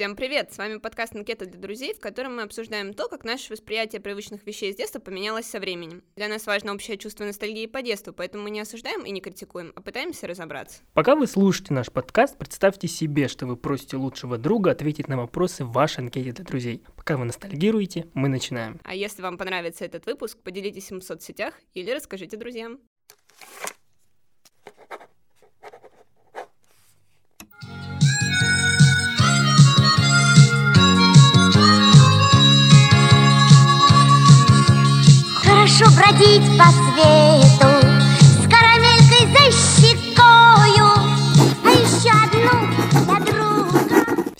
Всем привет! С вами подкаст «Анкета для друзей», в котором мы обсуждаем то, как наше восприятие привычных вещей с детства поменялось со временем. Для нас важно общее чувство ностальгии по детству, поэтому мы не осуждаем и не критикуем, а пытаемся разобраться. Пока вы слушаете наш подкаст, представьте себе, что вы просите лучшего друга ответить на вопросы в вашей анкете для друзей. Пока вы ностальгируете, мы начинаем. А если вам понравится этот выпуск, поделитесь им в соцсетях или расскажите друзьям. Хорошо бродить по свету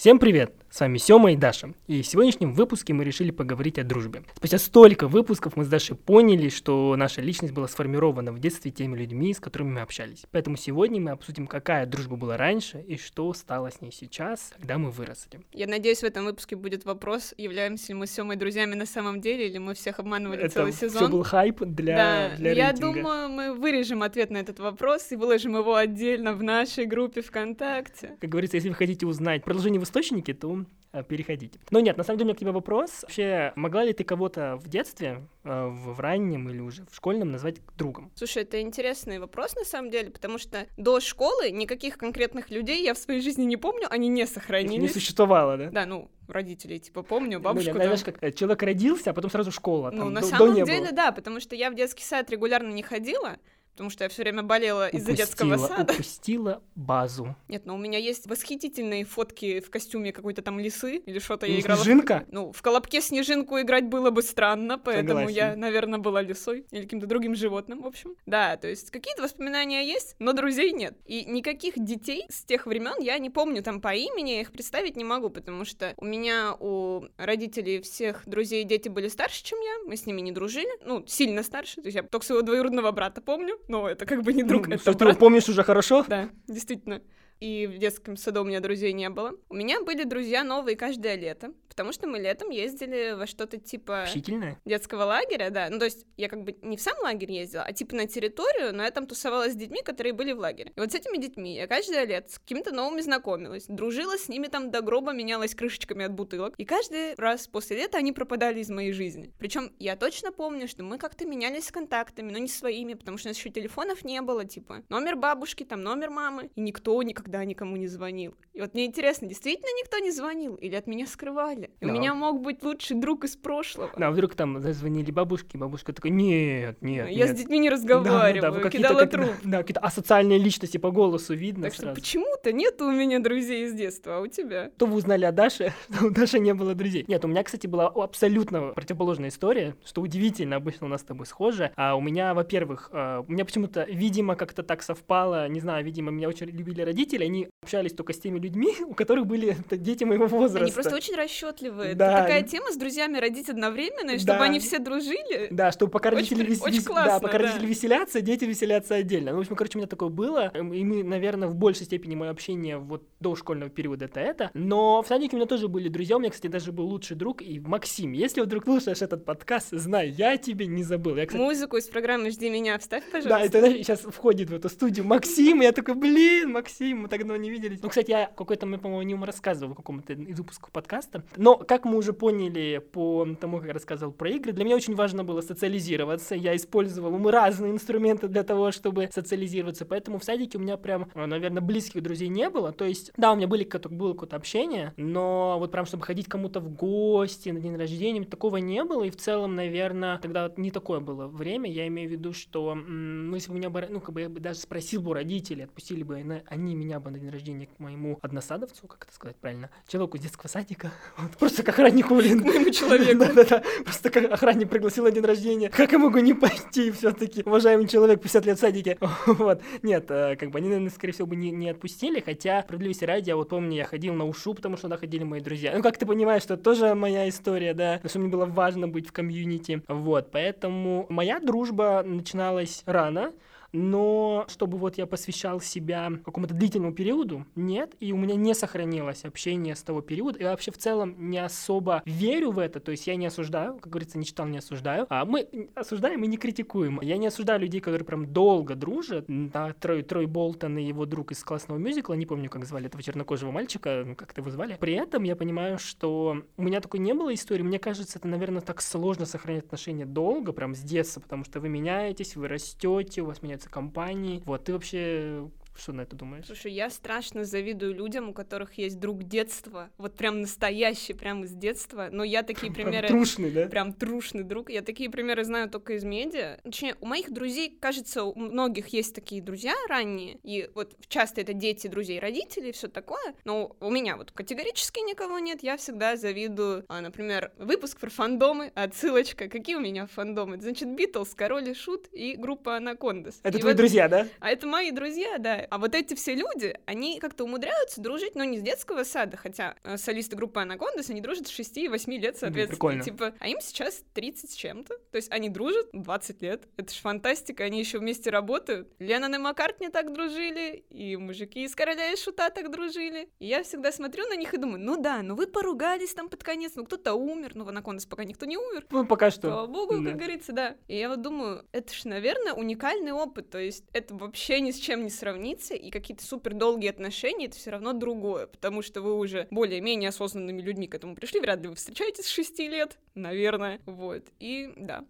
Всем привет! С вами Сёма и Даша. И в сегодняшнем выпуске мы решили поговорить о дружбе. Спустя столько выпусков мы с Дашей поняли, что наша личность была сформирована в детстве теми людьми, с которыми мы общались. Поэтому сегодня мы обсудим, какая дружба была раньше и что стало с ней сейчас, когда мы выросли. Я надеюсь, в этом выпуске будет вопрос, являемся ли мы с Сёмой друзьями на самом деле, или мы всех обманывали целый Это сезон. все был хайп для, да, для я рейтинга. думаю, мы вырежем ответ на этот вопрос и выложим его отдельно в нашей группе ВКонтакте. Как говорится, если вы хотите узнать продолжение в источнике, то э, переходите. Но нет, на самом деле у меня к тебе вопрос. Вообще, могла ли ты кого-то в детстве, э, в, раннем или уже в школьном назвать другом? Слушай, это интересный вопрос на самом деле, потому что до школы никаких конкретных людей я в своей жизни не помню, они не Их сохранились. не существовало, да? Да, ну, родителей, типа, помню, Ну, бабушку там. знаешь, как э, человек родился, а потом сразу школа. Ну, там, на до- до самом не деле, было. да, потому что я в детский сад регулярно не ходила, потому что я все время болела из-за детского сада. Упустила базу. Нет, но у меня есть восхитительные фотки в костюме какой-то там лисы или что-то я Ну, играла. в- Снежинка? Ну, в колобке снежинку играть было бы странно, поэтому Согласен. я, наверное, была лисой или каким-то другим животным, в общем. Да, то есть какие-то воспоминания есть, но друзей нет. И никаких детей с тех времен я не помню там по имени, я их представить не могу, потому что у меня, у родителей всех друзей дети были старше, чем я, мы с ними не дружили, ну, сильно старше, то есть я только своего двоюродного брата помню, но это как бы не друг, Ну, это ты брат. его помнишь уже хорошо? Да, действительно. И в детском саду у меня друзей не было. У меня были друзья новые каждое лето, потому что мы летом ездили во что-то типа Общительная? детского лагеря, да. Ну, то есть я как бы не в сам лагерь ездила, а типа на территорию, но я там тусовалась с детьми, которые были в лагере. И вот с этими детьми я каждое лето с какими-то новыми знакомилась, дружила с ними там до гроба, менялась крышечками от бутылок. И каждый раз после лета они пропадали из моей жизни. Причем я точно помню, что мы как-то менялись контактами, но не своими, потому что у нас еще телефонов не было, типа номер бабушки, там номер мамы, и никто никогда никому не звонил. И вот мне интересно, действительно никто не звонил или от меня скрывали? Да. У меня мог быть лучший друг из прошлого. Ну, а вдруг там зазвонили бабушки, бабушка такая, нет, нет, Я нет. с детьми не Да, разговариваю, да, вы какие-то кидала как- труп. Да, какие-то асоциальные личности по голосу видно Так что сразу. почему-то нет у меня друзей из детства, а у тебя? Что вы узнали о Даше, что у Даши не было друзей? Нет, у меня, кстати, была абсолютно противоположная история, что удивительно, обычно у нас с тобой схоже. А у меня, во-первых, э, у меня почему-то, видимо, как-то так совпало, не знаю, видимо, меня очень любили родители, они общались только с теми людьми, у которых были дети моего возраста. Они просто очень расчетливые. Да. Это такая тема с друзьями родить одновременно, и чтобы Да. они все дружили. Да, что пока Очень родители, вес- очень вес- да, классно, пока да. родители веселятся, дети веселятся отдельно. Ну, в общем, короче, у меня такое было. Эм, И мы, наверное, в большей степени мое общение вот до школьного периода это это. Но в садике у меня тоже были друзья. У меня, кстати, даже был лучший друг. И Максим, если вдруг слушаешь этот подкаст, знай, я тебе не забыл. Я, кстати, Музыку из программы «Жди меня» вставь, да, пожалуйста. это сейчас входит в эту студию Максим, и я такой, блин, Максим, мы так давно не виделись. Ну, кстати, я какой-то, мы, по-моему, о нем рассказывал в каком-то из выпусков подкаста. Но, как мы уже поняли по тому, как я рассказывал про игры, для меня очень важно было социализироваться. Я использовал мы разные инструменты для того, чтобы социализироваться. Поэтому в садике у меня прям, э, наверное, близких друзей не было. То есть, да, у меня были, было какое-то общение, но вот прям, чтобы ходить кому-то в гости на день рождения, такого не было. И в целом, наверное, тогда вот не такое было время. Я имею в виду, что, ну, если бы меня бы, ну, как бы я бы даже спросил бы у родителей, отпустили бы они- они меня бы на день рождения к моему односадовцу, как это сказать правильно, человеку из детского садика, вот, просто как охраннику, блин. моему человеку. Да-да-да, просто как охранник пригласил на день рождения. Как я могу не пойти все-таки, уважаемый человек, 50 лет в садике? Вот, нет, э, как бы они, наверное, скорее всего, бы не, не отпустили, хотя, справедливости ради, я вот помню, я ходил на ушу, потому что туда ходили мои друзья. Ну, как ты понимаешь, что это тоже моя история, да, потому что мне было важно быть в комьюнити, вот, поэтому моя дружба начиналась рано, но чтобы вот я посвящал себя какому-то длительному периоду, нет, и у меня не сохранилось общение с того периода, и вообще в целом не особо верю в это, то есть я не осуждаю, как говорится, не читал, не осуждаю, а мы осуждаем и не критикуем. Я не осуждаю людей, которые прям долго дружат, да, Трой, Трой Болтон и его друг из классного мюзикла, не помню, как звали этого чернокожего мальчика, ну, как-то его звали. При этом я понимаю, что у меня такой не было истории, мне кажется, это, наверное, так сложно сохранять отношения долго, прям с детства, потому что вы меняетесь, вы растете, у вас меняются компании. Вот, ты вообще что на это думаешь? Слушай, я страшно завидую людям, у которых есть друг детства, вот прям настоящий, прям из детства. Но я такие примеры... Прям трушный, да? Прям трушный друг. Я такие примеры знаю только из медиа. Точнее, у моих друзей, кажется, у многих есть такие друзья ранние, и вот часто это дети друзей родителей, все такое. Но у меня вот категорически никого нет. Я всегда завидую, а, например, выпуск про фандомы, отсылочка. Какие у меня фандомы? Значит, Битлз, Король и Шут и группа Анакондас. Это и твои вот... друзья, да? А это мои друзья, да. А вот эти все люди, они как-то умудряются дружить, но не с детского сада, хотя э, солисты группы Анакондас, они дружат с 6 и 8 лет, соответственно. Прикольно. Типа, а им сейчас 30 с чем-то. То есть они дружат 20 лет. Это ж фантастика, они еще вместе работают. Леннон и Маккартни так дружили, и мужики из Короля и Шута так дружили. И я всегда смотрю на них и думаю, ну да, ну вы поругались там под конец, ну кто-то умер, ну в Анакондас пока никто не умер. Ну, пока что. Слава богу, Да. как говорится, да. И я вот думаю, это ж, наверное, уникальный опыт. То есть это вообще ни с чем не сравнится, и какие-то супер долгие отношения это все равно другое, потому что вы уже более-менее осознанными людьми к этому пришли, вряд ли вы встречаетесь с 6 лет, наверное. Вот. И да.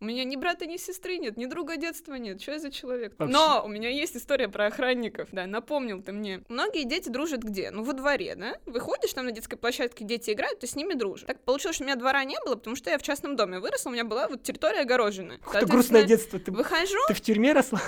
У меня ни брата, ни сестры нет, ни друга детства нет. Что я за человек? Вообще- Но у меня есть история про охранников. Да, напомнил ты мне. Многие дети дружат где? Ну, во дворе, да? Выходишь там на детской площадке, дети играют, ты с ними дружишь. Так получилось, что у меня двора не было, потому что я в частном доме выросла, у меня была вот территория огороженная. Какое грустное детство. Ты, Выхожу, ты в тюрьме росла?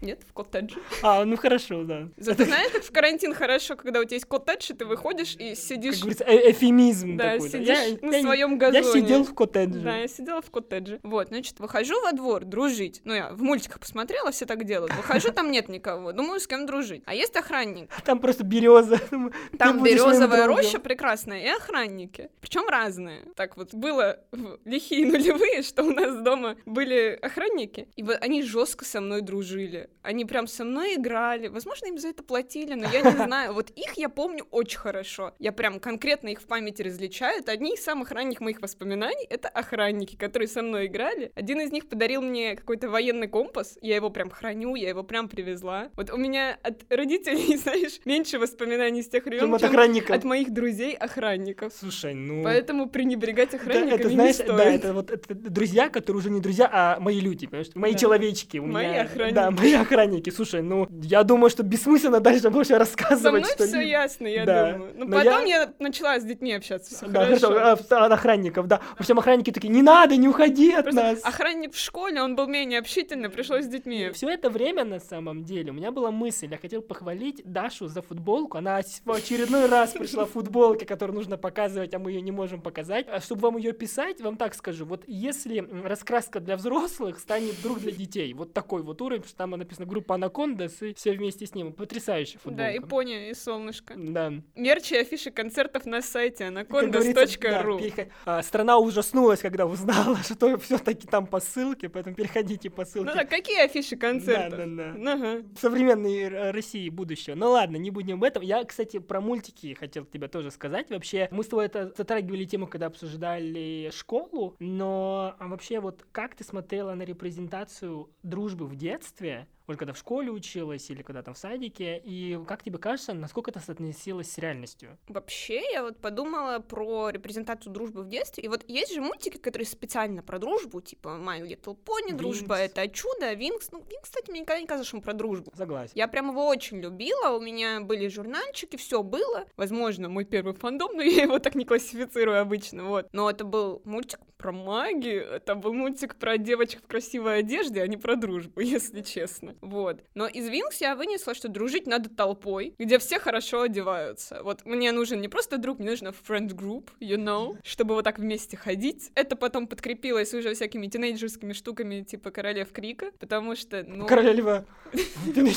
Нет, в коттедже. А, ну хорошо, да. Зато знаешь, как в карантин хорошо, когда у тебя есть коттедж, и ты выходишь и Как сидишь, говорится, э- эфемизм да, такой. сидишь Я- на я- своем Я газоне. сидел в коттедже. Да, я сидела в коттедже. Вот, значит, выхожу во двор дружить. Ну, я в мультиках посмотрела, все так делают. Выхожу, там нет никого. Думаю, с кем дружить. А есть охранник. Там просто береза. Там березовая роща прекрасная и охранники. Причем разные. Так вот, было в лихие нулевые, что у нас дома были охранники. И вот они жестко со мной дружили. Они прям со мной играли. Возможно, им за это платили, но я не знаю. Вот их я помню очень хорошо. Я прям конкретно их в памяти различаю. Это одни из самых ранних моих воспоминаний. Это охранники, которые со мной играли. Один из них подарил мне какой-то военный компас. Я его прям храню, я его прям привезла. Вот у меня от родителей, знаешь, меньше воспоминаний с тех времен, Чем от чем охранников. от моих друзей-охранников. Слушай, ну... Поэтому пренебрегать Да, охранниками это, знаешь, не да, стоит. это вот это друзья, которые уже не друзья, а мои люди, понимаешь? Мои Да. человечки. У Мои меня, охранники. Да, мои охранники. Слушай, ну, я думаю, что бессмысленно дальше больше Со рассказывать, мной что все ясно, я Да. думаю. Ну, Но потом я- я... начала с детьми общаться, все Да, хорошо. хорошо, а, от охранников, да. В общем, охранники такие, не надо, не уходи от Просто нас. охранник в школе, он был менее общительный, пришлось с детьми. Все это время, на самом деле, у меня была мысль, я хотел похвалить Дашу за футболку. Она в очередной раз пришла в футболке, которую нужно показывать, а мы ее не можем показать. А чтобы вам ее писать, вам так скажу, вот если раскраска для взрослых станет друг для детей, вот такой вот уровень, что там написано группа Анакондас и все вместе с ним. Потрясающая футболка. Да, и пони, и солнышко. Да. Мерч и афиши концертов на сайте говорится, да, а, страна ужаснулась, когда узнала, что все-таки там по ссылке, поэтому переходите по ссылке. Ну да, какие афиши концертов? Да, да, да. Ага. современной России будущего. Ну ладно, не будем об этом. Я, кстати, про мультики хотел тебе тоже сказать. Вообще, мы с тобой это затрагивали тему, когда обсуждали школу, но а вообще вот как ты смотрела на репрезентацию дружбы в детстве, вот когда в школе училась или когда там в садике, и как тебе кажется, насколько это соотносилось с реальностью? Вообще, я вот подумала про репрезентацию дружбы в детстве. И вот есть же мультики, которые специально про дружбу, типа My Little Pony, дружба Винкс. это чудо, Винкс. Ну, Винкс, кстати, мне никогда не казалось, что он про дружбу. Согласен. Я прям его очень любила, у меня были журнальчики, все было. Возможно, мой первый фандом, но я его так не классифицирую обычно, вот. Но это был мультик про магию, это был мультик про девочек в красивой одежде, а не про дружбу, если честно. Вот. Но из Винкс я вынесла, что дружить надо толпой, где все хорошо одеваются. Вот мне нужен не просто друг, мне нужно friend group, you know, чтобы вот так вместе ходить. Это потом подкрепилось уже всякими тинейджерскими штуками типа Королев Крика, потому что, ну... Королева.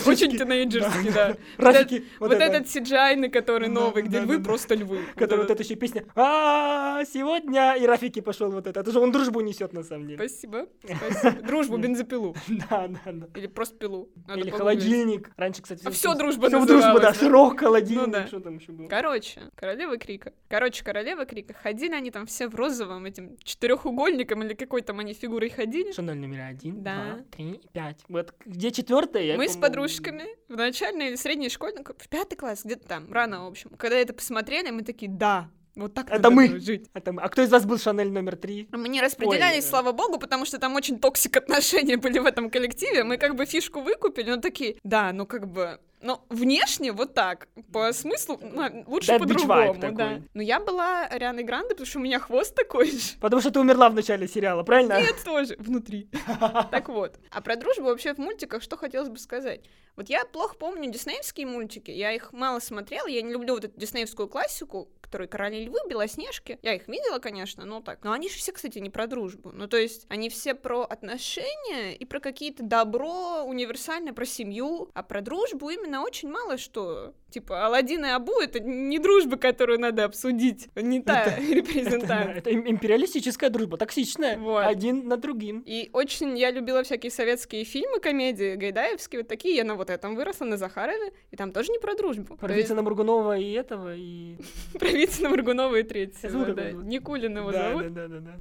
Очень тинейджерский, да. Рафики. Вот этот CGI, который новый, где львы просто львы. Который вот эта еще песня а сегодня и Рафики пошел вот это. Это же он дружбу несет на самом деле. Спасибо. Спасибо. Дружбу, бензопилу. Да, да, да. Или просто пилу. Или холодильник. Раньше, кстати, а все дружба Все дружба, да. Широк холодильник. Ну, да. Что там еще было? Короче, королева Крика. Короче, королева Крика. Ходили они там все в розовом этим четырехугольником или какой там они фигурой ходили. Шанель номер один, Да. два, три, пять. Вот где четвертая? Мы с подружками в начальной или средней школе, в пятый класс, где-то там, рано, в общем. Когда это посмотрели, мы такие, да, вот так Это мы. дружить. Это мы. А кто из вас был Шанель номер три? Мы не распределялись, Ой, слава богу, потому что там очень toxic отношения были в этом коллективе. Мы как бы фишку выкупили, но такие, да, ну как бы... Но внешне вот так, по смыслу ну, лучше That по-другому, да. Но я была Арианой Гранде, потому что у меня хвост такой же. Потому что ты умерла в начале сериала, правильно? Нет, тоже внутри. Так вот. А про дружбу вообще в мультиках что хотелось бы сказать? Вот я плохо помню диснеевские мультики, я их мало смотрела, я не люблю вот эту диснеевскую классику, которые «Короли львы», «Белоснежки». Я их видела, конечно, но так. Но они же все, кстати, не про дружбу. Ну, то есть они все про отношения и про какие-то добро универсальное, про семью, а про дружбу именно очень мало что. Типа Алладин и Абу — это не дружба, которую надо обсудить, не та Это- репрезентация. Это им- империалистическая дружба, токсичная. Вот. Один над другим. И очень я любила всякие советские фильмы, комедии, гайдаевские, вот такие. Я на вот этом выросла, на Захарове, и там тоже не про дружбу. Про То есть Вицина Мургунова и этого, и... про Вицина Моргунова и третьего, да. его? Никулин его зовут.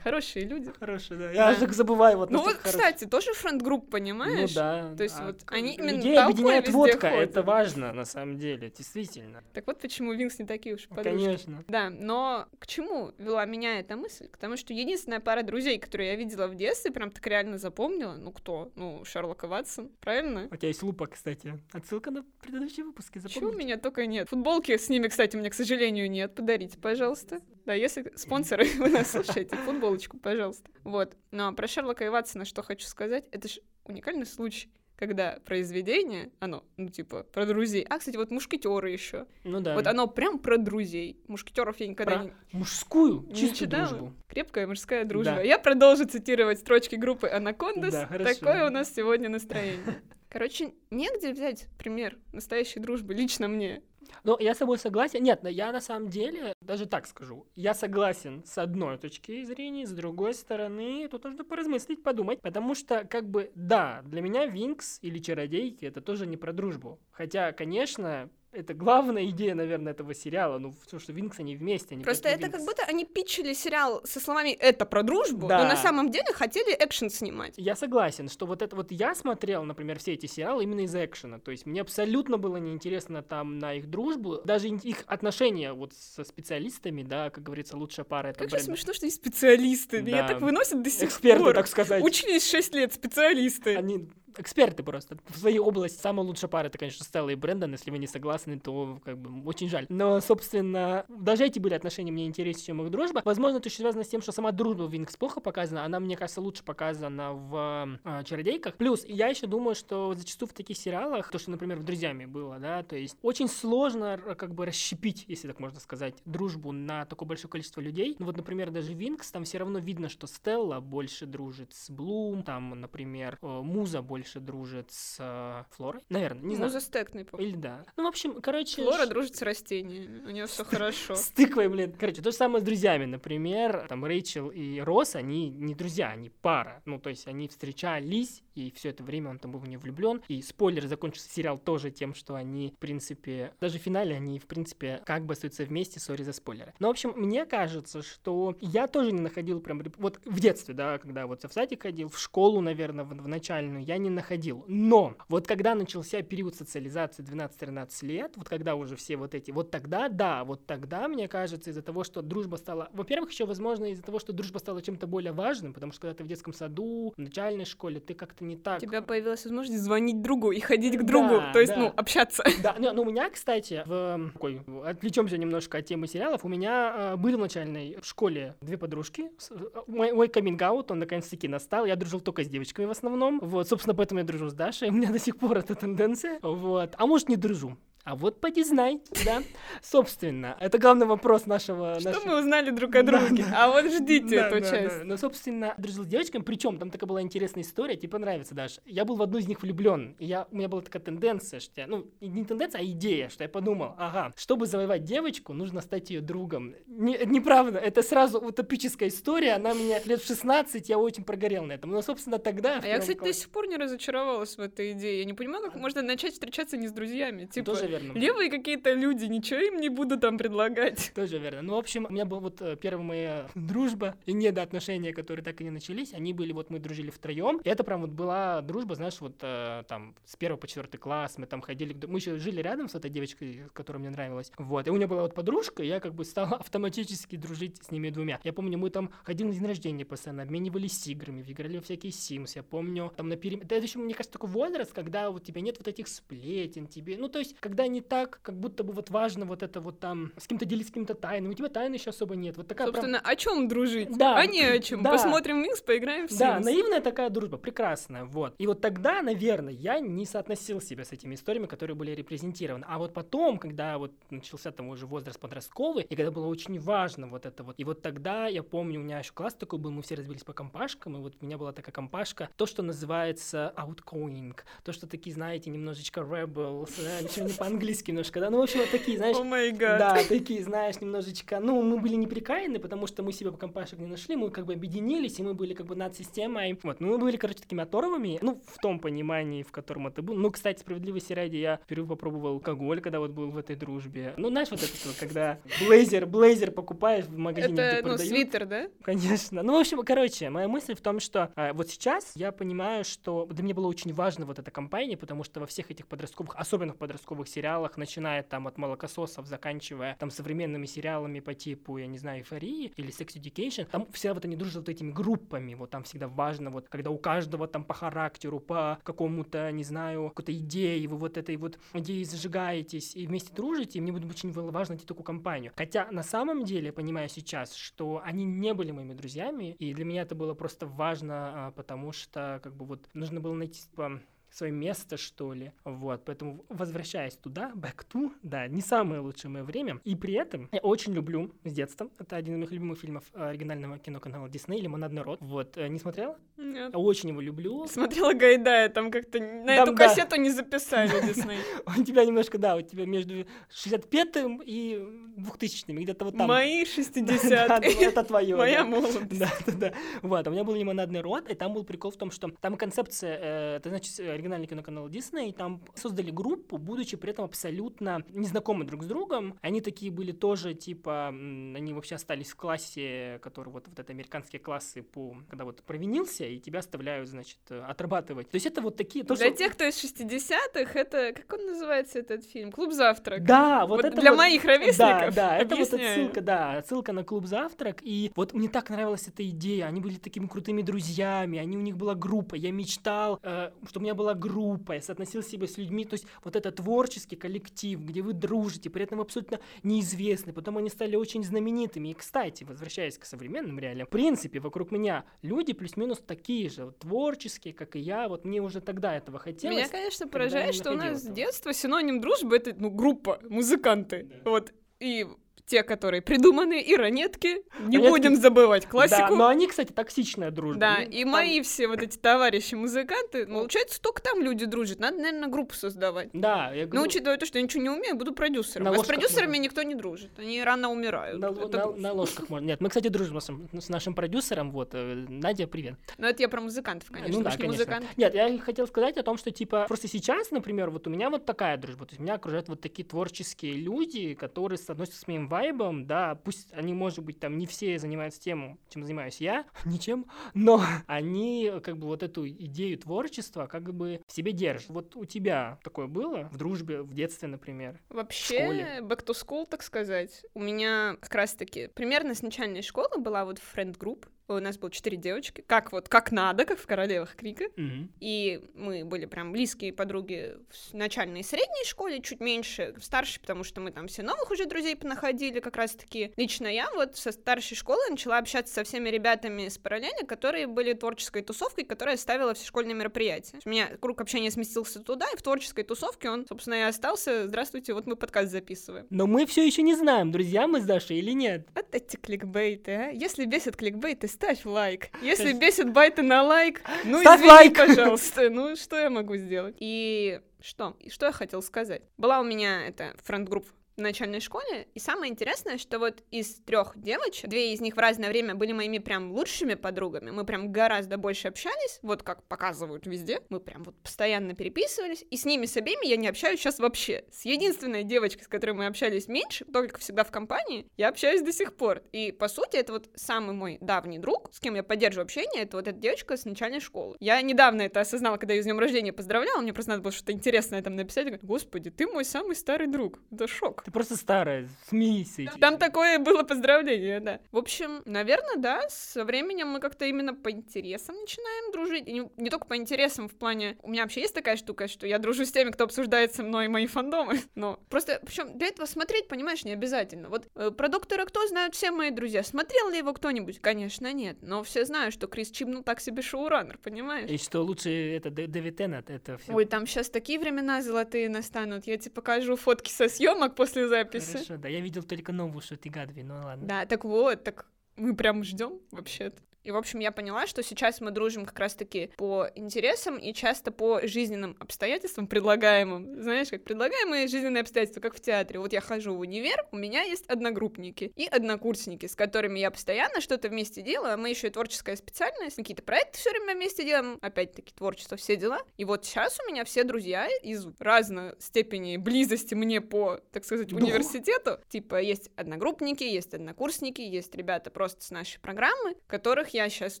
Хорошие люди. Хороший, да. Я так забываю вот Ну вот, кстати, тоже friend group, понимаешь? Ну да. То есть А вот они именно Людей объединяет водка. Это важно на самом деле, действительно. Так вот почему Винкс не такие уж подружки. Конечно. Да, но к чему вела меня эта мысль? К тому, что единственная пара друзей, которую я видела в детстве, прям так реально запомнила, ну кто? Ну, Шерлок и Ватсон, правильно? У тебя есть лупа, кстати. Отсылка на предыдущие выпуски, Чего у меня только нет? Футболки с ними, кстати, у меня, к сожалению, нет. Подарите, пожалуйста. Да, если спонсоры вы нас слушаете, футболочку, пожалуйста. Вот. Но про Шерлока и Ватсона что хочу сказать, это же уникальный случай когда произведение, оно, ну, типа, про друзей. А, кстати, вот мушкетеры еще. Ну да. Вот оно прям про друзей. Мушкетеров я никогда Про не, мужскую, не чистую читала. дружбу. Крепкая мужская дружба. Да. Я продолжу цитировать строчки группы Анакондас. Да, хорошо. Такое у нас сегодня настроение. Короче, негде взять пример настоящей дружбы, лично мне. Ну, я с тобой согласен. Нет, я на самом деле, даже так скажу, я согласен с одной точки зрения, с другой стороны, тут нужно поразмыслить, подумать, потому что, как бы, да, для меня Винкс или Чародейки это тоже не про дружбу. Хотя, конечно, это главная идея, наверное, этого сериала, ну, то, что Винкс они вместе, они Просто как это как Винкс. будто они питчили сериал со словами «это про дружбу», Да. но на самом деле хотели экшен снимать. Я согласен, что вот это вот я смотрел, например, все эти сериалы именно из экшена. То есть мне абсолютно было неинтересно там на их дружбу, даже их отношения вот со специалистами, да, как говорится, лучшая пара это Как же смешно, что есть специалисты. Меня Да. так выносят до сих эксперты, пор. так сказать. Учились 6 лет, специалисты. Они эксперты просто в своей области. Самая лучшая пара это, конечно, Стелла и Брэндон. Если вы не согласны, то как бы очень жаль. Но, собственно, даже эти были отношения мне интереснее, чем их дружба. Возможно, это еще связано с тем, что сама дружба Винкс плохо показана. Она, мне кажется, лучше показана в э, Чародейках. Плюс, я еще думаю, что зачастую в таких сериалах, то, что, например, в Друзьями было, да, то есть очень сложно как бы расщепить, если так можно сказать, дружбу на такое большое количество людей. Ну вот, например, даже Винкс, там все равно видно, что Стелла больше дружит с Блум, там, например, э, Муза больше дружит с э, Флорой. Наверное, не знаю. Муза стекный. по- Или да. Ну, в общем, короче... Флора ш- дружит с растениями, у нее все хорошо. С тыквой, блин. Короче, то же самое с друзьями. Например, там Рэйчел и Росс, они не друзья, они пара. Ну, то есть они встречались, и все это время он там был в нее влюблен. И спойлер, закончился сериал тоже тем, что они, в принципе, даже в финале они, в принципе, как бы остаются вместе, сори за спойлеры. Но, в общем, мне кажется, что я тоже не находил прям... Вот в детстве, да, когда вот в садик ходил, в школу, наверное, в, в начальную, я не находил. Но вот когда начался период социализации 12-13 лет, вот когда уже все вот эти, вот тогда, да, вот тогда, мне кажется, из-за того, что дружба стала... Во-первых, еще, возможно, из-за того, что дружба стала чем-то более важным, потому что когда ты в детском саду, в начальной школе, ты как-то как-то не так. У тебя появилась возможность звонить другу и ходить к другу, Да, то есть, да. ну, общаться. Да, ну, ну, у меня, кстати, в такой, отвлечемся немножко от темы сериалов. У меня э, были в начальной школе две подружки. Э, Мой, мой каминг-аут, он наконец-таки настал. Я дружил только с девочками в основном. Вот, собственно, поэтому я дружу с Дашей. У меня до сих пор эта тенденция. Вот. А может, не дружу. А вот поди знай, да. Собственно, это главный вопрос нашего... Что нашего- мы узнали друг о друге? да. А вот ждите Да, эту да, часть. да. Ну, собственно, дружил с девочками, причем там такая была интересная история, тебе понравится, Даша. Я был в одну из них влюблен, и я, у меня была такая тенденция, что я, ну, не тенденция, а идея, что я подумал, ага, чтобы завоевать девочку, нужно стать ее другом. Не, неправда, это сразу утопическая история, она меня лет в 16, я очень прогорел на этом. Но, собственно, тогда... А я, кстати, до классе- сих пор не разочаровалась в этой идее. Я не понимаю, как можно начать встречаться не с друзьями. Типа, Тоже верно. левые какие-то люди, ничего им не буду там предлагать. Тоже верно. Ну, в общем, у меня была вот э, первая моя дружба и недоотношения, которые так и не начались. Они были, вот мы дружили втроем. И это прям вот была дружба, знаешь, вот э, там с первого по четвертый класс мы там ходили. Мы еще жили рядом с этой девочкой, которая мне нравилась. Вот. И у меня была вот подружка, и я как бы стал автоматически дружить с ними двумя. Я помню, мы там ходили на день рождения постоянно, обменивались играми, играли во всякие Sims. Я помню, там на перем... Это еще, мне кажется, такой возраст, когда вот у тебя нет вот этих сплетен, тебе... Ну, то есть, когда не так, как будто бы вот важно вот это вот там с кем-то делиться каким-то тайным. У тебя тайны еще особо нет. Вот такая Собственно, о чем дружить? Да, А не о чем. да. Посмотрим Микс, поиграем в Да, Sims. наивная такая дружба, прекрасная, вот. И вот тогда, наверное, я не соотносил себя с этими историями, которые были репрезентированы. А вот потом, когда вот начался там уже возраст подростковый, и когда было очень важно вот это вот, и вот тогда, я помню, у меня еще класс такой был, мы все разбились по компашкам, и вот у меня была такая компашка, то, что называется outgoing, то, что такие, знаете, немножечко rebels, да, ничего не по-английски немножко, да, ну, в общем, вот такие, знаешь, О май гад. да, такие, знаешь, немножечко, ну, мы были неприкаянны, потому что мы себе компашек не нашли, мы как бы объединились, и мы были как бы над системой. Вот, ну, мы были, короче, такими оторвами, ну, в том понимании, в котором это было. Ну, кстати, справедливости ради, я впервые попробовал алкоголь, когда вот был в этой дружбе. Ну, знаешь, вот это вот, когда блейзер, блейзер покупаешь в магазине, где Это, ну, продают. свитер, да? Конечно. Ну, в общем, короче, моя мысль в том, что э, вот сейчас я понимаю, что для меня было очень важно вот эта компания, потому что во всех этих подростковых, особенно в подростковых сериалах, начиная там от молокососов, заканчивая там современными сериалами по типу, я не знаю, эйфории или Sex Education, там все вот они дружат вот этими группами, вот там всегда важно, вот когда у каждого там по характеру, по какому-то, не знаю, какой-то идее, вы вот этой вот идеей зажигаетесь и вместе дружите, и мне будет очень важно найти такую компанию. Хотя на самом деле я понимаю сейчас, что они не были моими друзьями, и для меня это было просто важно, а, потому что как бы вот нужно было найти типа, свое место, что ли. Вот, поэтому возвращаясь туда, back to, да, не самое лучшее мое время. И при этом я очень люблю с детства, это один из моих любимых фильмов э, оригинального киноканала Дисней, «Лимонадный рот». Вот, э, не смотрела? Нет. Очень его люблю. Смотрела Гайдая, там как-то на Там, эту да. кассету не записали Дисней. У тебя немножко, да, у тебя между 65-м и 2000-м, где-то вот там. Мои Да, 60-е. это твое. Моя молодость. Да, да, да. Вот, а у меня был лимонадный рот, и там был прикол в том, что там концепция, э, это значит оригинальный киноканал Дисней, и там создали группу, будучи при этом абсолютно незнакомы друг с другом. Они такие были тоже, типа, они вообще остались в классе, который вот, вот это американские классы по, когда вот провинился, и тебя оставляют, значит, э, отрабатывать. То есть это вот такие... то, Для что- тех, кто из 60-х, это, как он называется, этот фильм? Клуб завтрак. Да, вот, Вот это для вот- моих Да, ровесников, да, это вот объясняю. отсылка, да, отсылка на клуб завтрак. И вот мне так нравилась эта идея. Они были такими крутыми друзьями, они у них была группа. Я мечтал, э, что у меня была группа, я соотносил себя с людьми. То есть вот это творческий коллектив, где вы дружите, при этом абсолютно неизвестны. Потом они стали очень знаменитыми. И, кстати, возвращаясь к современным реалиям, в принципе, вокруг меня люди плюс-минус такие же, вот, творческие, как и я. Вот мне уже тогда этого хотелось. Меня, конечно, поражает, что у нас с детства синоним дружбы — это, ну, группа, музыканты. Вот. И те, которые придуманы, и ранетки. Не Ранетки- будем забывать Да, классику. но они, кстати, токсичная дружба. Да, Ну, и там- мои все вот эти товарищи-музыканты, ну, получается, только там люди дружат. Надо, наверное, группу создавать. Да, я Но говорю, учитывая то, что я ничего не умею, буду продюсером. На а с продюсерами можно. никто не дружит. Они рано умирают. на, Это на- на ложках можно. Нет, мы, кстати, дружим с нашим, с нашим продюсером. Вот, э, Надя, привет. Но это я про музыкантов, конечно. ну да, конечно. музыканты. Нет, я хотел сказать о том, что, типа, просто сейчас, например, вот у меня вот такая дружба. То есть меня окружают вот такие творческие люди, которые соотносятся с моим вайбом, да, пусть они, может быть, там не все занимаются тем, чем занимаюсь я, ничем, но они как бы вот эту идею творчества как бы в себе держат. Вот у тебя такое было в дружбе, в детстве, например? Вообще, back to school, так сказать, у меня как раз-таки примерно с начальной школы была вот friend group. У нас было четыре девочки, как вот, как надо, как в «Королевах Крика». Мгм. И мы были прям близкие подруги в начальной и средней школе, чуть меньше в старшей, потому что мы там все новых уже друзей понаходили как раз-таки. Лично я вот со старшей школы начала общаться со всеми ребятами с параллели, которые были творческой тусовкой, которая ставила все школьные мероприятия. У меня круг общения сместился туда, и в творческой тусовке он, собственно, и остался. Здравствуйте, вот мы подкаст записываем. Но мы все еще не знаем, друзья мы с Дашей или нет. Вот эти кликбейты, а. Если бесит кликбейты, ставь лайк. Если бесит байты на лайк, ну Ставь извини, лайк. пожалуйста. Ну что я могу сделать? И что? И что я хотел сказать? Была у меня это friend group в начальной школе, и самое интересное, что вот из трех девочек, две из них в разное время были моими прям лучшими подругами, мы прям гораздо больше общались, вот как показывают везде, мы прям вот постоянно переписывались, и с ними с обеими я не общаюсь сейчас вообще. С единственной девочкой, с которой мы общались меньше, только всегда в компании, я общаюсь до сих пор. И, по сути, это вот самый мой давний друг, с кем я поддерживаю общение, это вот эта девочка с начальной школы. Я недавно это осознала, когда ее с днем рождения поздравляла, мне просто надо было что-то интересное там написать, я говорю, господи, ты мой самый старый друг. Это шок. Ты просто старая, смирись с этим. Там такое было поздравление, да. В общем, наверное, да, со временем мы как-то именно по интересам начинаем дружить. И не, не только по интересам в плане... У меня вообще есть такая штука, что я дружу с теми, кто обсуждает со мной мои фандомы. Но просто, причем для этого смотреть, понимаешь, не обязательно. Вот э, про доктора кто знают все мои друзья. Смотрел ли его кто-нибудь? Конечно, нет. Но все знают, что Крис Чибнул так себе шоураннер, понимаешь? И что лучше это Дэвид Теннет, это все. Ой, там сейчас такие времена золотые настанут. Я тебе покажу фотки со съемок после записи. Хорошо, да, я видел только новую Шути Гадви, ну ладно. Да, так вот, так мы прям ждем вообще-то. И, в общем, я поняла, что сейчас мы дружим как раз-таки по интересам и часто по жизненным обстоятельствам предлагаемым. Знаешь, как предлагаемые жизненные обстоятельства, как в театре. Вот я хожу в универ, у меня есть одногруппники и однокурсники, с которыми я постоянно что-то вместе делаю, а мы еще и творческая специальность, какие-то проекты все время вместе делаем, опять-таки творчество, все дела. И вот сейчас у меня все друзья из разной степени близости мне по, так сказать, университету. Типа есть одногруппники, есть однокурсники, есть ребята просто с нашей программы, которых я сейчас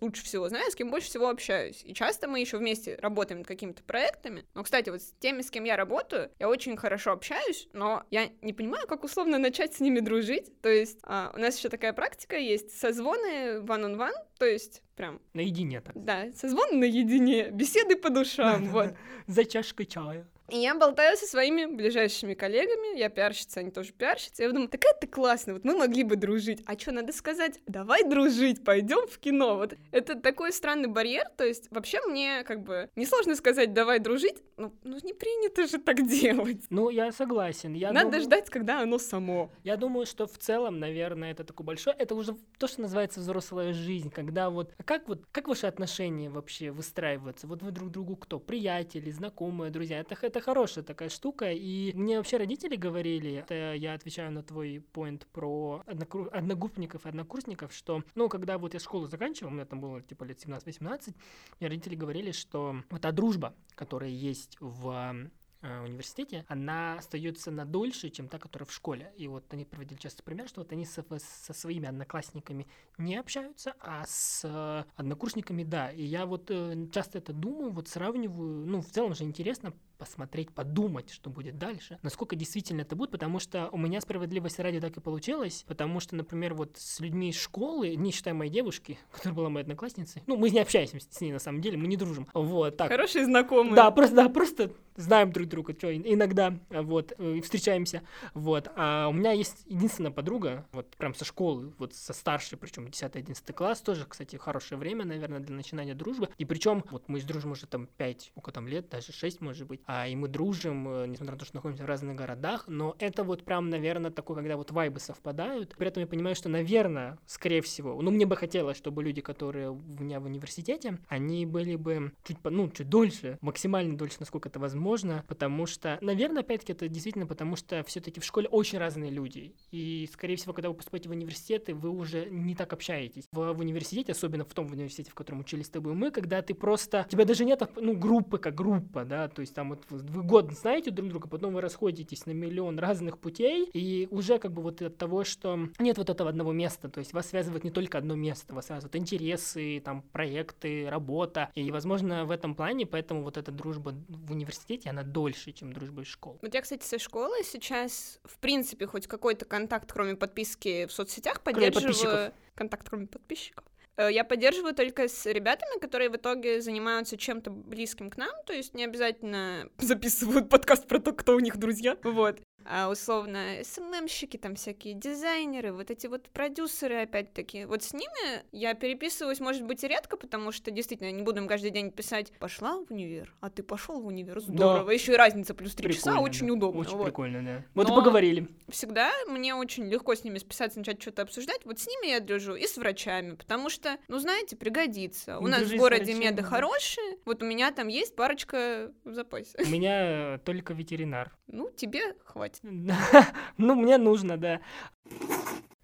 лучше всего знаю, с кем больше всего общаюсь. И часто мы еще вместе работаем над какими-то проектами. Но, кстати, вот с теми, с кем я работаю, я очень хорошо общаюсь, но я не понимаю, как условно начать с ними дружить. То есть а, у нас еще такая практика есть, созвоны one-on-one, то есть прям, Наедине так. да, созвоны наедине, беседы по душам, вот. За чашкой чая. И я болтаю со своими ближайшими коллегами, я пиарщица, они тоже пиарщицы. Я думаю, такая ты классная, вот мы могли бы дружить. А что надо сказать? Давай дружить, пойдем в кино. Вот это такой странный барьер, то есть вообще мне как бы несложно сказать давай дружить, но ну, не принято же так делать. Ну, я согласен. Я Надо думаю- ждать, когда оно само. Я думаю, что в целом, наверное, это такой большой, это уже то, что называется взрослая жизнь, когда вот, как вот, как ваши отношения вообще выстраиваются? Вот вы друг другу кто? Приятели, знакомые, друзья? Это, это хорошая такая штука, и мне вообще родители говорили, это я отвечаю на твой поинт про однокру- одногруппников однокурсников, что, ну, когда вот я школу заканчивал, у меня там было типа лет 17-18, мне родители говорили, что вот та дружба, которая есть в университете, она остается на дольше, чем та, которая в школе. И вот они проводили часто пример, что вот они со, со своими одноклассниками не общаются, а с э, однокурсниками да. И я вот э, часто это думаю, вот сравниваю, ну, в целом же интересно посмотреть, подумать, что будет дальше, насколько действительно это будет, потому что у меня справедливости ради так и получилось, потому что, например, вот с людьми из школы, не считая моей девушки, которая была моей одноклассницей, ну, мы не общаемся с ней на самом деле, мы не дружим, вот, так, Хорошие знакомые. да, просто, да, просто знаем друг друга, что иногда, вот, э, встречаемся, вот. А у меня есть единственная подруга, вот, прям со школы, вот, со старшей, причем 10-11 класс, тоже, кстати, хорошее время, наверное, для начинания дружбы. И причем, вот, мы дружим уже там 5, сколько там лет, даже 6, может быть, и мы дружим, э, несмотря на то, что находимся в разных городах, но это вот прям, наверное, такой, когда вот вайбы совпадают. При этом я понимаю, что, наверное, скорее всего, ну, мне бы хотелось, чтобы люди, которые у меня в университете, они были бы чуть, ну, чуть дольше, максимально дольше, насколько это возможно, потому что, наверное, опять-таки, это действительно потому, что все-таки в школе очень разные люди, и, скорее всего, когда вы поступаете в университеты, вы уже не так общаетесь. В, в университете, особенно в том университете, в котором учились с тобой мы, когда ты просто, тебя даже нет, ну, группы как группа, да, то есть там вот вы год знаете друг друга, потом вы расходитесь на миллион разных путей, и уже как бы вот от того, что нет вот этого одного места, то есть вас связывает не только одно место, вас связывают интересы, там, проекты, работа, и, возможно, в этом плане, поэтому вот эта дружба в университете, она дольше, чем дружба из школы. Вот я, кстати, со школы сейчас, в принципе, хоть какой-то контакт, кроме подписки в соцсетях, поддерживаю. Контакт, кроме подписчиков. Э, Я поддерживаю только с ребятами, которые в итоге занимаются чем-то близким к нам, то есть не обязательно записывают подкаст про то, кто у них друзья, вот. А условно СММщики, там всякие дизайнеры, вот эти вот продюсеры, опять-таки. Вот с ними я переписываюсь, может быть, и редко, потому что действительно я не буду им каждый день писать «пошла в универ», а ты пошел в универ, здорово. Еще и разница плюс три часа, очень да. удобно. Очень вот. прикольно, да. Вот и Но- поговорили. Всегда мне очень легко с ними списаться, начать что-то обсуждать. Вот с ними я дружу и с врачами, потому что, ну, знаете, пригодится. У Ну, нас в городе меды хорошие, вот у меня там есть парочка в запасе. У меня э, только ветеринар. Ну, тебе хватит. Ну, мне нужно, да.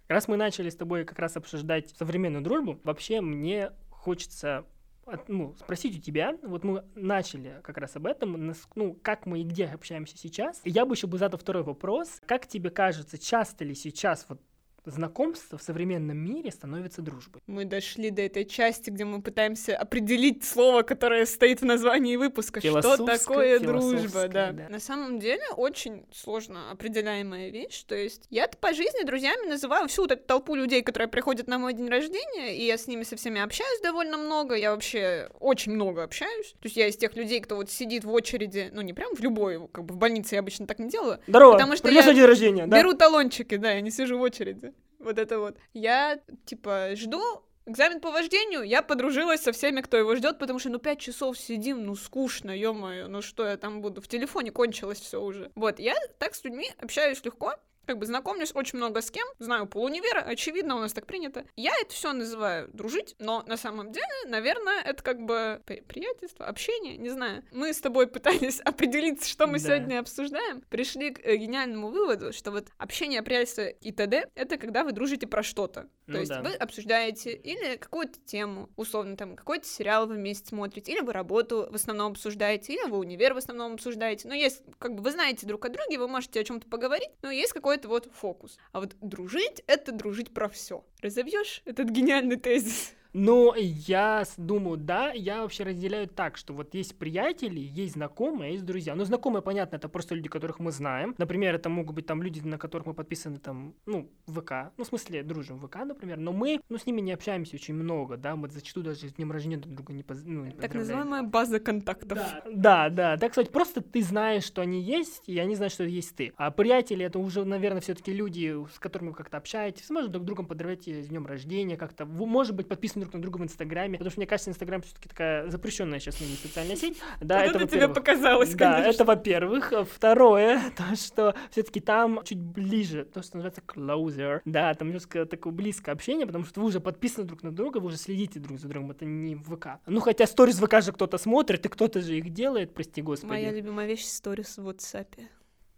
Раз мы начали с тобой как раз обсуждать современную дружбу, вообще мне хочется ну, спросить у тебя, вот мы начали как раз об этом, ну, как мы и где общаемся сейчас. Я бы еще бы задал второй вопрос. Как тебе кажется, часто ли сейчас вот знакомство в современном мире становится дружбой? Мы дошли до этой части, где мы пытаемся определить слово, которое стоит в названии выпуска. Что такое дружба, да. да. На самом деле очень сложно определяемая вещь. То есть я по жизни друзьями называю всю вот эту толпу людей, которые приходят на мой день рождения, и я с ними со всеми общаюсь довольно много. Я вообще очень много общаюсь. То есть я из тех людей, кто вот сидит в очереди, ну не прям в любой, как бы в больнице я обычно так не делаю, Здорово, Потому что я день рождения, да? Беру талончики, да, я не сижу в очереди. Вот это вот. Я, типа, жду экзамен по вождению, я подружилась со всеми, кто его ждет, потому что, ну, пять часов сидим, ну, скучно, ё-моё, ну, что я там буду? В телефоне кончилось все уже. Вот, я так с людьми общаюсь легко, как бы знакомлюсь очень много с кем, знаю полунивера, очевидно, у нас так принято. Я это все называю дружить, но на самом деле, наверное, это как бы при- приятельство, общение, не знаю. Мы с тобой пытались определиться, что мы Да. сегодня обсуждаем, пришли к э, гениальному выводу, что вот общение, приятельство и т.д. это когда вы дружите про что-то. То Ну есть да. вы обсуждаете или какую-то тему, условно там какой-то сериал вы вместе смотрите, или вы работу в основном обсуждаете, или вы универ в основном обсуждаете. Но есть, как бы вы знаете друг о друге, вы можете о чем-то поговорить, но есть какой-то вот фокус. А вот дружить это дружить про все. Разовьешь этот гениальный тезис? Ну, я думаю, да, я вообще разделяю так, что вот есть приятели, есть знакомые, а есть друзья. Ну, знакомые, понятно, это просто люди, которых мы знаем. Например, это могут быть там люди, на которых мы подписаны там, ну, в ВК. Ну, в смысле, дружим в ВК, например. Но мы, ну, с ними не общаемся очень много, да, мы зачастую даже с днем рождения друг друга не, поз- ну, не Так называемая база контактов. Да, да, так сказать, просто ты знаешь, что они есть, и они знают, что есть ты. А приятели это уже, наверное, все-таки люди, с которыми вы как-то общаетесь, может друг другом поздравлять с днем рождения, как-то, может быть, подписаны друг на друга в Инстаграме, потому что мне кажется, Инстаграм все-таки такая запрещенная сейчас ныне социальная сеть. Да, Вот это, это тебе показалось, Да, конечно. это во-первых. Второе, то, что все-таки там чуть ближе, то, что называется closer. Да, там немножко такое близкое общение, потому что вы уже подписаны друг на друга, вы уже следите друг за другом, это не в ВК. Ну, хотя сторис ВК же кто-то смотрит, и кто-то же их делает, прости господи. Моя любимая вещь сторис в WhatsApp.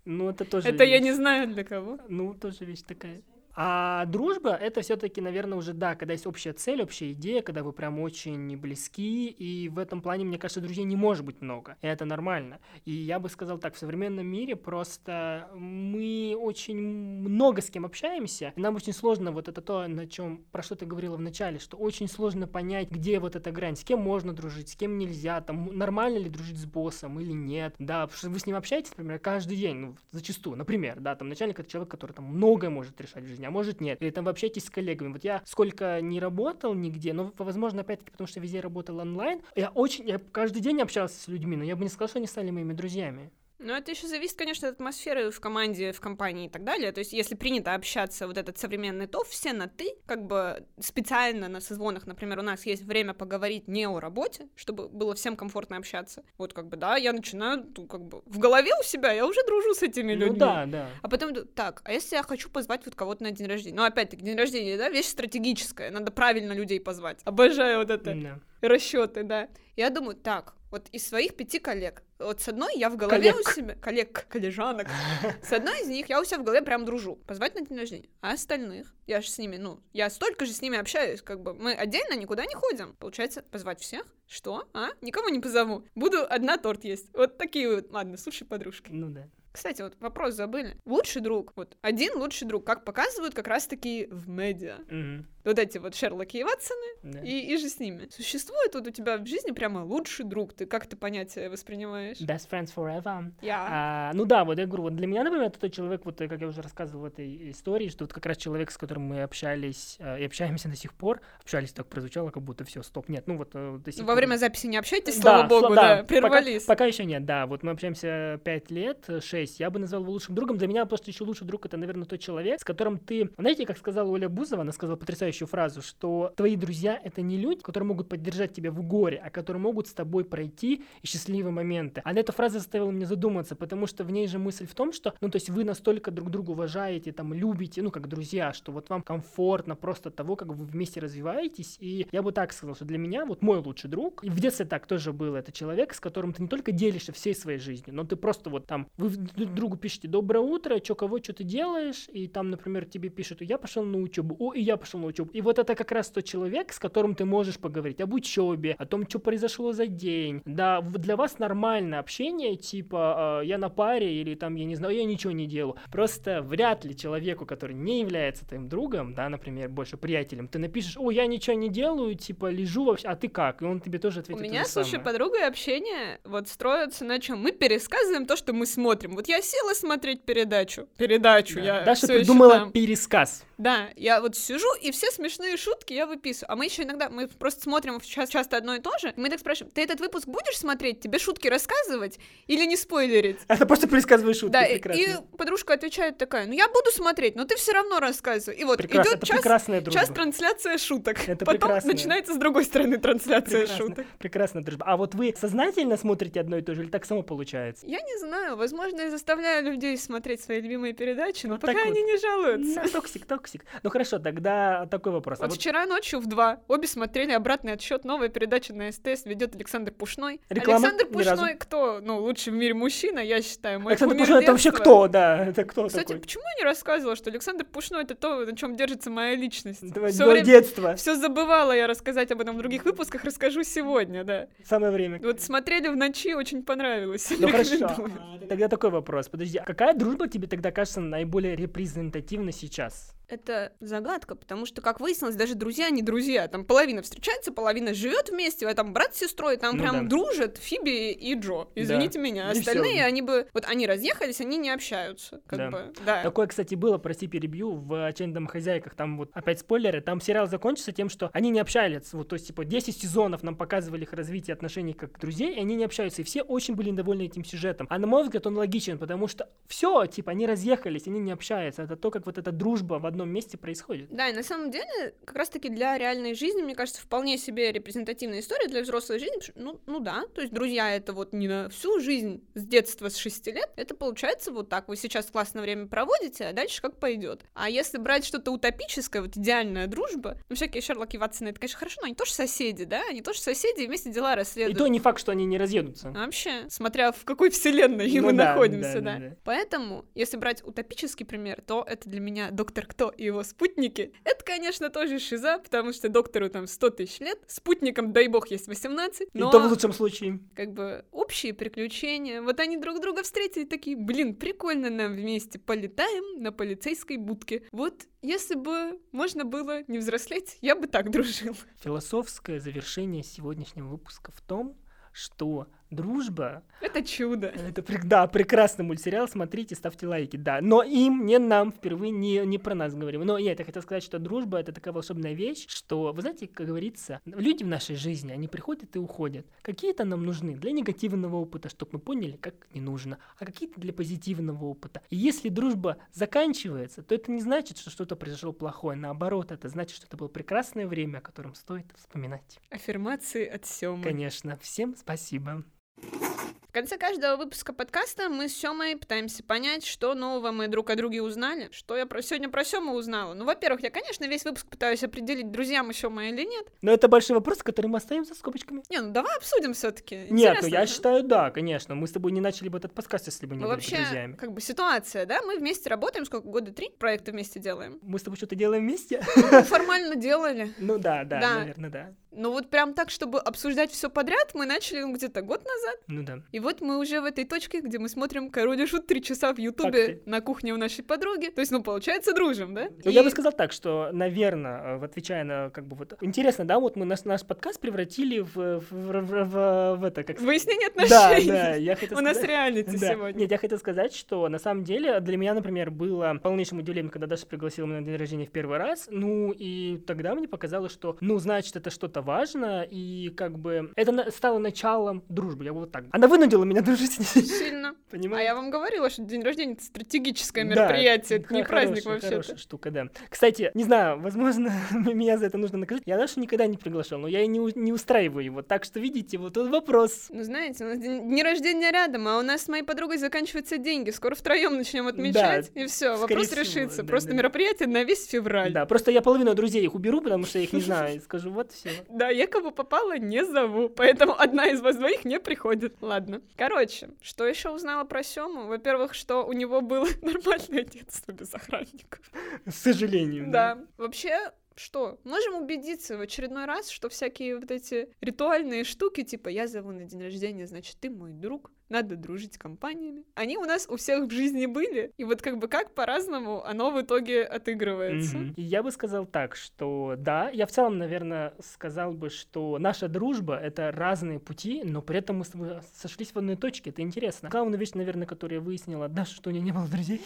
Ну, это тоже Это я вещь. не знаю для кого. Ну, тоже вещь такая. А дружба это все-таки, наверное, уже да, когда есть общая цель, общая идея, когда вы прям очень близки, и в этом плане, мне кажется, друзей не может быть много. И это нормально. И я бы сказал так, в современном мире просто мы очень много с кем общаемся, нам очень сложно, вот это то, на чем, про что ты говорила в начале, что очень сложно понять, где вот эта грань, с кем можно дружить, с кем нельзя, там, нормально ли дружить с боссом или нет, да, потому что вы с ним общаетесь, например, каждый день, ну, зачастую, например, да, там начальник это человек, который там многое может решать в жизни, а может нет, или там вы общаетесь с коллегами, вот я сколько не работал нигде, но, возможно, опять-таки, потому что везде работал онлайн, я очень, я каждый день общался с людьми, но я бы не сказал, что они стали моими друзьями. Ну, это еще зависит, конечно, от атмосферы в команде, в компании и так далее. То есть, если принято общаться вот этот современный то все на «ты», как бы специально на созвонах, например, у нас есть время поговорить не о работе, чтобы было всем комфортно общаться. Вот как бы, да, я начинаю, ну, как бы, в голове у себя, я уже дружу с этими Ну людьми. да, да. А потом, так, а если я хочу позвать вот кого-то на день рождения? Ну, опять-таки, день рождения, да, вещь стратегическая, надо правильно людей позвать. Обожаю вот это Да. расчеты, да. Я думаю, так, вот из своих пяти коллег, вот с одной я в голове Коллег. у себя, коллег, коллежанок, с одной из них я у себя в голове прям дружу, позвать на день рождения, а остальных, я же с ними, ну, я столько же с ними общаюсь, как бы, мы отдельно никуда не ходим, получается, позвать всех, что, а, никого не позову, буду одна торт есть, вот такие вот, ладно, слушай, подружки. Ну да. Кстати, вот вопрос забыли. Лучший друг, вот один лучший друг, как показывают как раз-таки в медиа. Мгм. Вот эти вот Шерлоки и Ватсоны, Да. и, и же с ними. Существует вот у тебя в жизни прямо лучший друг? Ты как это понятие воспринимаешь? Best friends forever. Я. А, ну да, вот я говорю, вот для меня, например, это тот человек, вот э, как я уже рассказывал в этой истории, что вот как раз человек, с которым мы общались э, и общаемся до сих пор, общались так прозвучало, как будто все, стоп, нет, ну вот э, до сих Во пор- время записи не общайтесь, Да, слава богу, да, пока- прервались. Пока, еще нет, да. Вот мы общаемся 5 лет, 6. Я бы назвал его лучшим другом. Для меня просто еще лучший друг это, наверное, тот человек, с которым ты. Знаете, как сказала Оля Бузова, она сказала потрясающую фразу, что твои друзья это не люди, которые могут поддержать тебя в горе, а которые могут с тобой пройти и счастливые моменты. Она эта фраза заставила меня задуматься, потому что в ней же мысль в том, что, ну, то есть вы настолько друг друга уважаете, там, любите, ну, как друзья, что вот вам комфортно просто того, как вы вместе развиваетесь. И я бы так сказал, что для меня вот мой лучший друг, и в детстве так тоже было, это человек, с которым ты не только делишься всей своей жизнью, но ты просто вот там, вы друг другу пишете «Доброе утро», чё кого, что ты делаешь, и там, например, тебе пишут «Я пошел на учебу», «О, и я пошел на учебу». И вот это как раз тот человек, с которым ты можешь поговорить об учебе, о том, что произошло за день. Да, для вас нормальное общение, типа э, «Я на паре» или там, я не знаю, «Я ничего не делаю». Просто вряд ли человеку, который не является твоим другом, да, например, больше приятелем, ты напишешь «О, я ничего не делаю», типа «Лежу вообще, а ты как?» И он тебе тоже У ответит меня, то же слушай, самое. подруга и общение вот строятся на чем? Мы пересказываем то, что мы смотрим. Вот я села смотреть передачу. Передачу, Да. я Даша ещё придумала там. пересказ. Да, я вот сижу, и все смешные шутки я выписываю. А мы еще иногда, мы просто смотрим сейчас часто одно и то же. Мы так спрашиваем, ты этот выпуск будешь смотреть? Тебе шутки рассказывать или не спойлерить? Это просто пересказываешь шутки, да, прекрасно. и подружка отвечает такая, ну я буду смотреть, но ты все равно рассказывай. И вот Прекрасно, идет это час, прекрасная дружба. час трансляция шуток. Это Потом прекрасно. начинается с другой стороны трансляция Прекрасно, шуток. прекрасная дружба. А вот вы сознательно смотрите одно и то же, или так само получается? Я не знаю, возможно, я заставляю людей смотреть свои любимые передачи, но Вот пока так вот. они не жалуются. Ну, токсик, токсик. Ну хорошо, тогда такой вопрос. А Вот вот вчера ночью в два обе смотрели обратный отсчет. Новая передача на СТС ведет Александр Пушной. Реклама? Александр. Пушной кто? Ну, лучший в мире мужчина, я считаю. Мой Александр Пушной, это вообще детства. кто? Да, это кто Кстати, такой? почему я не рассказывала, что Александр Пушной это то, на чем держится моя личность? Твое Всё время- детство. Все забывала я рассказать об этом в других выпусках, расскажу сегодня, да. Самое время. Вот смотрели в ночи, очень понравилось. Ну хорошо. А, Тогда такой вопрос. Подожди, а какая дружба тебе тогда кажется наиболее репрезентативна сейчас? Это загадка, потому что, как выяснилось, даже друзья не друзья. Там половина встречается, половина живет вместе, а там брат с сестрой, там Ну прям да. дружат Фиби и Джо. Извините меня. И Остальные, всё. они бы. Вот они разъехались, они не общаются. Как Да. бы. Да. Такое, кстати, было, прости, перебью, в «Отчаянных домохозяйках». Там вот опять спойлеры. Там сериал закончится тем, что они не общались. Вот, то есть, типа, 10 сезонов нам показывали их развитие отношений как друзей, и они не общаются. И все очень были недовольны этим сюжетом. А на мой взгляд, он логичен, потому что все, типа, они разъехались, они не общаются. Это то, как вот эта дружба в одном месте происходит. Да, и на самом деле, как раз-таки для реальной жизни, мне кажется, вполне себе репрезентативная история для взрослой жизни. Ну, ну да, то есть друзья это вот не на всю жизнь с детства, с 6 лет, это получается вот так. Вы сейчас классное время проводите, а дальше как пойдет. А если брать что-то утопическое, вот идеальная дружба, ну всякие Шерлоки Ватсоны, это, конечно, хорошо, но они тоже соседи, да? Они тоже соседи и вместе дела И расследуют. то не факт, что они не разъедутся. Вообще, смотря в какой вселенной Ну мы да, находимся, да, да, да. Поэтому, если брать утопический пример, то это для меня доктор Кто и его спутники. Это, конечно, тоже шиза, потому что доктору там 100 тысяч лет, спутникам, дай бог, есть 18, И но то в лучшем случае. как бы общие приключения. Вот они друг друга встретили, такие, блин, прикольно нам вместе полетаем на полицейской будке. Вот если бы можно было не взрослеть, я бы так дружил. Философское завершение сегодняшнего выпуска в том, что дружба Это чудо. Это да, прекрасный мультсериал, смотрите, ставьте лайки, да. Но им, не нам, впервые не, не про нас говорим. Но я хотел сказать, что дружба это такая волшебная вещь, что, вы знаете, как говорится, люди в нашей жизни, они приходят и уходят. Какие-то нам нужны для негативного опыта, чтобы мы поняли, как не нужно, а какие-то для позитивного опыта. И если дружба заканчивается, то это не значит, что что-то произошло плохое. Наоборот, это значит, что это было прекрасное время, о котором стоит вспоминать. Аффирмации от Семы. Конечно. Всем спасибо. В конце каждого выпуска подкаста мы с Семой пытаемся понять, что нового мы друг о друге узнали, что я про... сегодня про Сему узнала. Ну, во-первых, я, конечно, весь выпуск пытаюсь определить, друзья мы Сема или нет. Но это большой вопрос, который мы оставим за скобочками. Не, ну давай обсудим все-таки. Нет, ну я считаю, да, конечно. Мы с тобой не начали бы этот подкаст, если бы не Ну, были вообще, друзьями. как бы ситуация, да? Мы вместе работаем, сколько, года три проекты вместе делаем. Мы с тобой что-то делаем вместе? Ну, формально делали. Ну да, Да. наверное, да. Но вот прям так, чтобы обсуждать все подряд, мы начали ну, где-то год назад. Ну да. И вот мы уже в этой точке, где мы смотрим Король и Шут три часа в Ютубе на кухне у нашей подруги. То есть, ну, получается, дружим, да? Ну, И- я бы сказал так, что, наверное, отвечая на как бы вот... Интересно, да, вот мы наш, наш подкаст превратили в, в, в, в- в- в это, как... Выяснение Да, отношений. да, я хотел У нас реалити Да. сегодня. Нет, я хотел сказать, что на самом деле для меня, например, было полнейшим удивлением, когда Даша пригласила меня на день рождения в первый раз. Ну, и тогда мне показалось, что, ну, значит, это что-то важно, и как бы это стало началом дружбы. Я бы вот так. Она вынудила меня дружить с ней. Сильно. А Понимаешь? я вам говорила, что день рождения это стратегическое Да, мероприятие, это не праздник вообще-то. Хорошая штука, да. Кстати, не знаю, возможно, меня за это нужно наказать. Я Дашу никогда не приглашал, но я и не, устраиваю его. Так что, видите, вот тут вопрос. Ну, знаете, у нас день, рождения рядом, а у нас с моей подругой заканчиваются деньги. Скоро втроем начнем отмечать, и все, вопрос всего, решится. да, Просто да. мероприятие на весь февраль. Да, просто я половину друзей их уберу, потому что я их не знаю, и скажу, вот все. Да, я кого попала, не зову, поэтому одна из вас двоих не приходит. Ладно. Короче, что еще узнала про Сему? Во-первых, что у него было нормальное детство без охранников. С сожалением. Да. Вообще, что? Можем убедиться в очередной раз, что всякие вот эти ритуальные штуки, типа «я зову на день рождения, значит, ты мой друг», надо дружить с компаниями. Они у нас у всех в жизни были, и вот как бы как по-разному оно в итоге отыгрывается. И я бы сказал так, что да, я в целом, наверное, сказал бы, что наша дружба — это разные пути, но при этом мы сошлись в одной точке, это интересно. Главная вещь, наверное, которую я выяснила, Даша, что у нее не было друзей,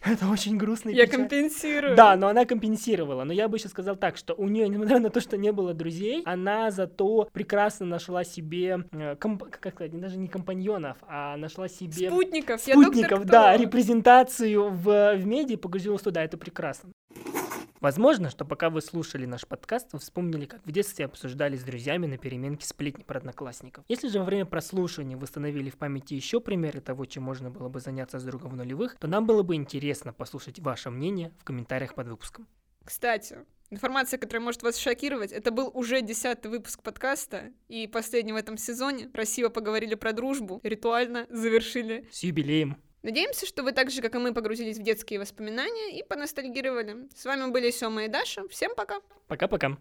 это очень грустно Я печально. компенсирую. Да, но она компенсировала. Но я бы еще сказал так, что у нее, несмотря на то, что не было друзей, она зато прекрасно нашла себе, э, комп- как сказать, даже не компаньонов, а нашла себе Спутников. Я доктор спутников, кто? да, репрезентацию в, в медиа, погрузилась туда, это прекрасно. Возможно, что пока вы слушали наш подкаст, вы вспомнили, как в детстве обсуждали с друзьями на переменке сплетни про одноклассников. Если же во время прослушивания вы установили в памяти еще примеры того, чем можно было бы заняться с другом в нулевых, то нам было бы интересно послушать ваше мнение в комментариях под выпуском. Кстати, информация, которая может вас шокировать, это был уже десятый выпуск подкаста, и последний в этом сезоне. Красиво поговорили про дружбу, ритуально завершили. С юбилеем! Надеемся, что вы так же, как и мы, погрузились в детские воспоминания и поностальгировали. С вами были Сёма и Даша. Всем пока! Пока-пока!